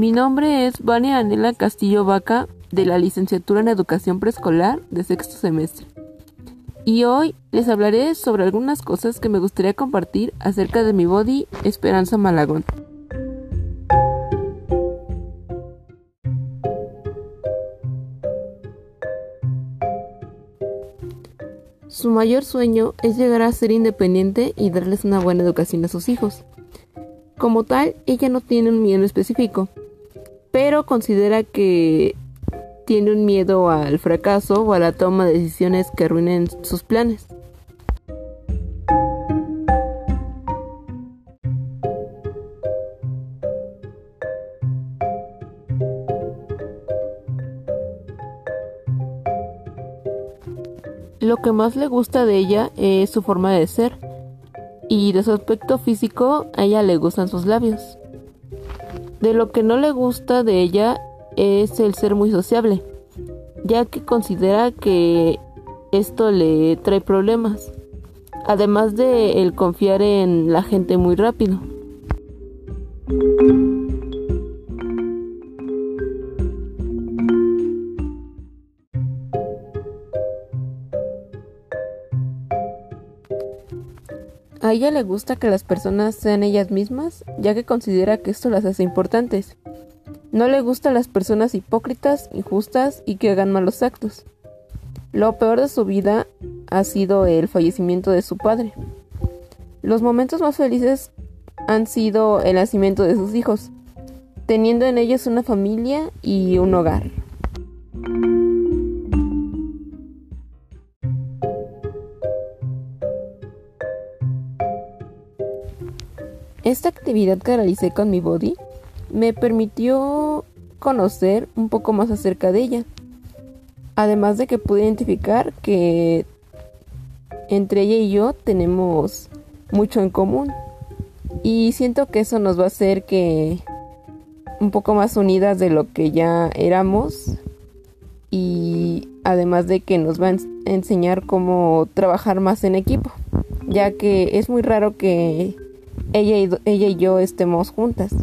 Mi nombre es Vania Anela Castillo Vaca de la licenciatura en Educación Preescolar de sexto semestre. Y hoy les hablaré sobre algunas cosas que me gustaría compartir acerca de mi body Esperanza Malagón. Su mayor sueño es llegar a ser independiente y darles una buena educación a sus hijos. Como tal, ella no tiene un miedo específico, pero considera que tiene un miedo al fracaso o a la toma de decisiones que arruinen sus planes. Lo que más le gusta de ella es su forma de ser y de su aspecto físico a ella le gustan sus labios. De lo que no le gusta de ella es el ser muy sociable, ya que considera que esto le trae problemas, además de el confiar en la gente muy rápido. A ella le gusta que las personas sean ellas mismas, ya que considera que esto las hace importantes. No le gustan las personas hipócritas, injustas y que hagan malos actos. Lo peor de su vida ha sido el fallecimiento de su padre. Los momentos más felices han sido el nacimiento de sus hijos, teniendo en ellos una familia y un hogar. Esta actividad que realicé con mi body me permitió conocer un poco más acerca de ella. Además de que pude identificar que entre ella y yo tenemos mucho en común. Y siento que eso nos va a hacer que un poco más unidas de lo que ya éramos. Y además de que nos va a enseñar cómo trabajar más en equipo. Ya que es muy raro que ella y, ella y yo estemos juntas.